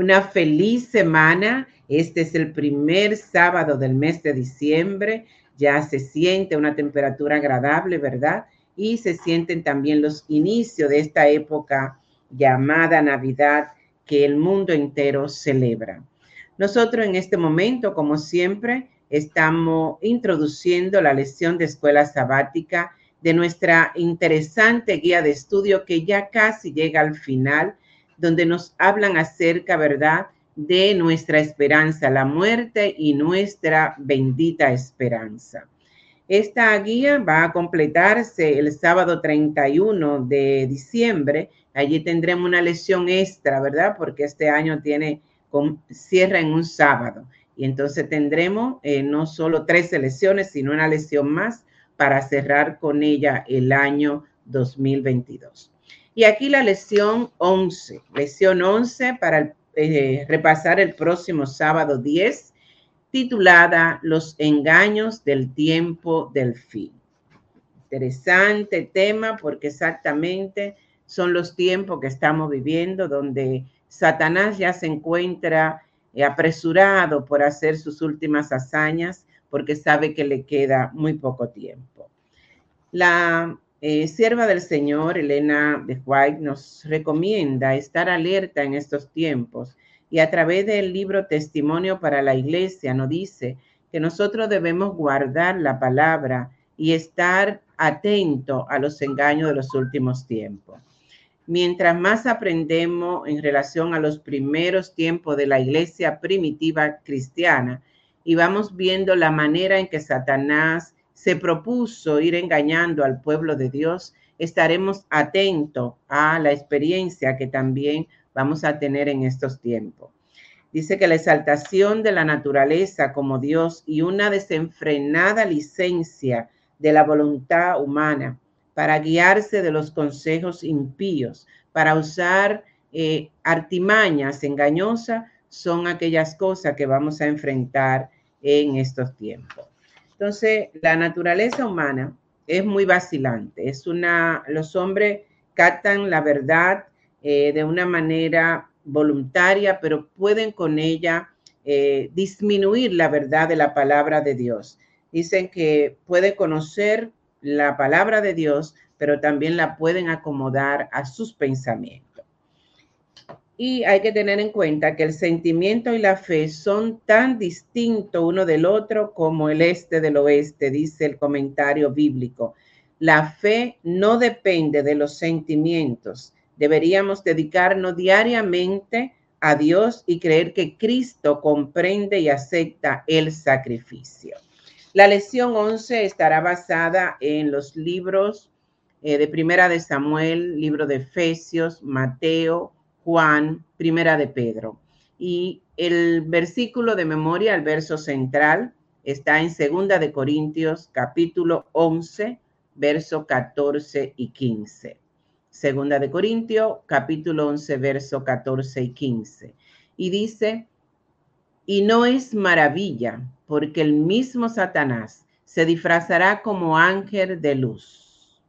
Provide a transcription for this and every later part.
una feliz semana. Este es el primer sábado del mes de diciembre. Ya se siente una temperatura agradable, ¿verdad? Y se sienten también los inicios de esta época llamada Navidad que el mundo entero celebra. Nosotros en este momento, como siempre, estamos introduciendo la lección de escuela sabática de nuestra interesante guía de estudio que ya casi llega al final, donde nos hablan acerca, ¿verdad?, de nuestra esperanza, la muerte y nuestra bendita esperanza. Esta guía va a completarse el sábado 31 de diciembre. Allí tendremos una lección extra, ¿verdad? Porque este año tiene cierra en un sábado. Y entonces tendremos eh, no solo tres lecciones, sino una lección más para cerrar con ella el año 2022. Y aquí la lección 11, lección 11 para eh, repasar el próximo sábado 10, titulada Los engaños del tiempo del fin. Interesante tema porque exactamente son los tiempos que estamos viviendo donde Satanás ya se encuentra eh, apresurado por hacer sus últimas hazañas porque sabe que le queda muy poco tiempo. La eh, sierva del Señor, Elena de White, nos recomienda estar alerta en estos tiempos y a través del libro Testimonio para la Iglesia nos dice que nosotros debemos guardar la palabra y estar atento a los engaños de los últimos tiempos. Mientras más aprendemos en relación a los primeros tiempos de la iglesia primitiva cristiana y vamos viendo la manera en que Satanás se propuso ir engañando al pueblo de Dios, estaremos atentos a la experiencia que también vamos a tener en estos tiempos. Dice que la exaltación de la naturaleza como Dios y una desenfrenada licencia de la voluntad humana para guiarse de los consejos impíos, para usar eh, artimañas engañosas, son aquellas cosas que vamos a enfrentar en estos tiempos. Entonces, la naturaleza humana es muy vacilante. Es una, los hombres captan la verdad eh, de una manera voluntaria, pero pueden con ella eh, disminuir la verdad de la palabra de Dios. Dicen que puede conocer la palabra de Dios, pero también la pueden acomodar a sus pensamientos. Y hay que tener en cuenta que el sentimiento y la fe son tan distintos uno del otro como el este del oeste, dice el comentario bíblico. La fe no depende de los sentimientos. Deberíamos dedicarnos diariamente a Dios y creer que Cristo comprende y acepta el sacrificio. La lección 11 estará basada en los libros eh, de Primera de Samuel, libro de Efesios, Mateo, Juan, Primera de Pedro. Y el versículo de memoria, el verso central, está en Segunda de Corintios, capítulo 11, verso 14 y 15. Segunda de Corintios, capítulo 11, verso 14 y 15. Y dice, y no es maravilla, porque el mismo Satanás se disfrazará como ángel de luz.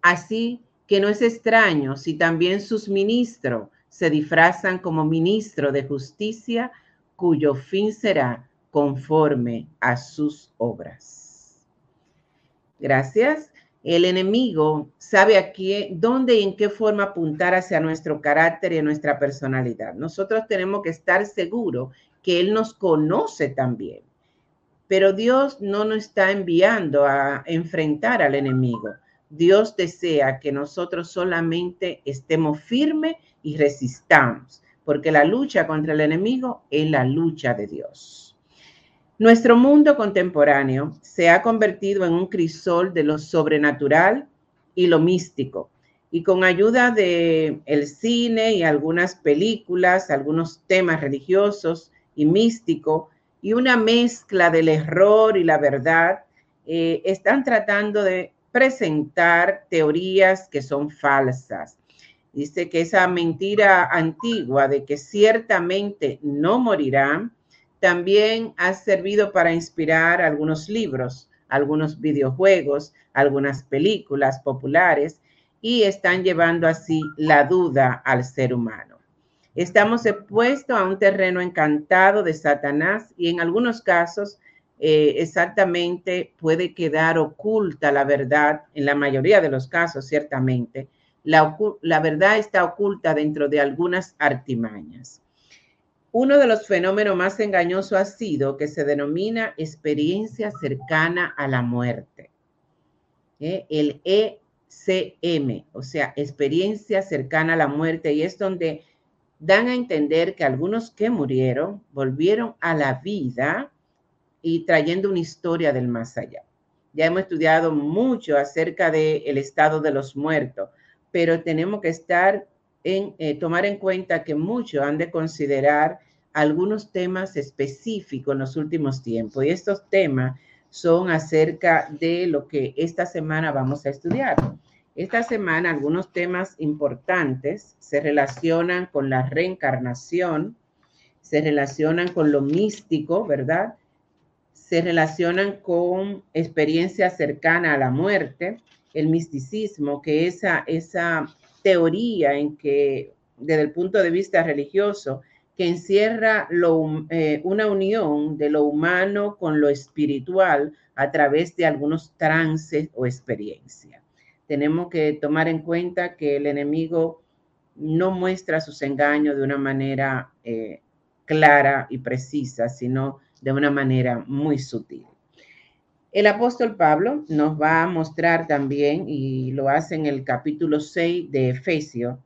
Así que no es extraño si también sus ministros se disfrazan como ministro de justicia, cuyo fin será conforme a sus obras. Gracias. El enemigo sabe aquí dónde y en qué forma apuntar hacia nuestro carácter y nuestra personalidad. Nosotros tenemos que estar seguros que Él nos conoce también. Pero Dios no nos está enviando a enfrentar al enemigo. Dios desea que nosotros solamente estemos firmes y resistamos, porque la lucha contra el enemigo es la lucha de Dios. Nuestro mundo contemporáneo se ha convertido en un crisol de lo sobrenatural y lo místico. Y con ayuda de el cine y algunas películas, algunos temas religiosos, y místico y una mezcla del error y la verdad, eh, están tratando de presentar teorías que son falsas. Dice que esa mentira antigua de que ciertamente no morirán, también ha servido para inspirar algunos libros, algunos videojuegos, algunas películas populares y están llevando así la duda al ser humano. Estamos expuestos a un terreno encantado de Satanás y en algunos casos eh, exactamente puede quedar oculta la verdad, en la mayoría de los casos ciertamente, la, la verdad está oculta dentro de algunas artimañas. Uno de los fenómenos más engañosos ha sido que se denomina experiencia cercana a la muerte. ¿eh? El ECM, o sea, experiencia cercana a la muerte, y es donde dan a entender que algunos que murieron volvieron a la vida y trayendo una historia del más allá. Ya hemos estudiado mucho acerca del estado de los muertos, pero tenemos que estar en eh, tomar en cuenta que muchos han de considerar algunos temas específicos en los últimos tiempos y estos temas son acerca de lo que esta semana vamos a estudiar. Esta semana algunos temas importantes se relacionan con la reencarnación, se relacionan con lo místico, ¿verdad? Se relacionan con experiencia cercana a la muerte, el misticismo, que esa, esa teoría en que desde el punto de vista religioso, que encierra eh, una unión de lo humano con lo espiritual a través de algunos trances o experiencias. Tenemos que tomar en cuenta que el enemigo no muestra sus engaños de una manera eh, clara y precisa, sino de una manera muy sutil. El apóstol Pablo nos va a mostrar también, y lo hace en el capítulo 6 de Efesios,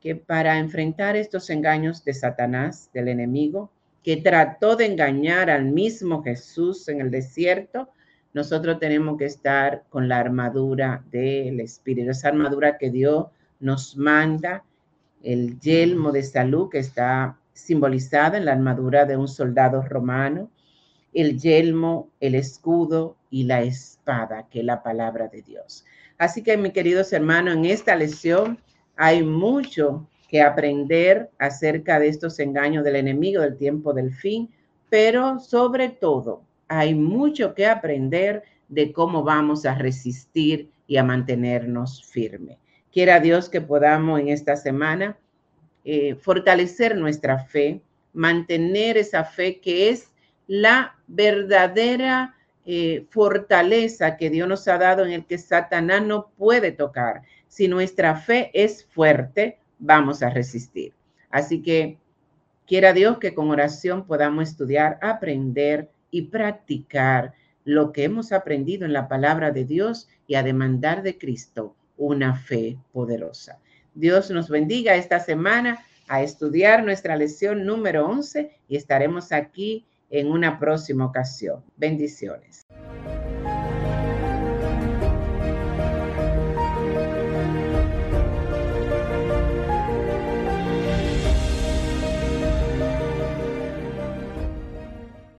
que para enfrentar estos engaños de Satanás, del enemigo, que trató de engañar al mismo Jesús en el desierto, nosotros tenemos que estar con la armadura del Espíritu, esa armadura que Dios nos manda, el yelmo de salud que está simbolizada en la armadura de un soldado romano, el yelmo, el escudo y la espada, que es la palabra de Dios. Así que, mis queridos hermanos, en esta lección hay mucho que aprender acerca de estos engaños del enemigo del tiempo del fin, pero sobre todo hay mucho que aprender de cómo vamos a resistir y a mantenernos firmes. Quiera Dios que podamos en esta semana eh, fortalecer nuestra fe, mantener esa fe que es la verdadera eh, fortaleza que Dios nos ha dado en el que Satanás no puede tocar. Si nuestra fe es fuerte, vamos a resistir. Así que quiera Dios que con oración podamos estudiar, aprender y practicar lo que hemos aprendido en la palabra de Dios y a demandar de Cristo una fe poderosa. Dios nos bendiga esta semana a estudiar nuestra lección número 11 y estaremos aquí en una próxima ocasión. Bendiciones.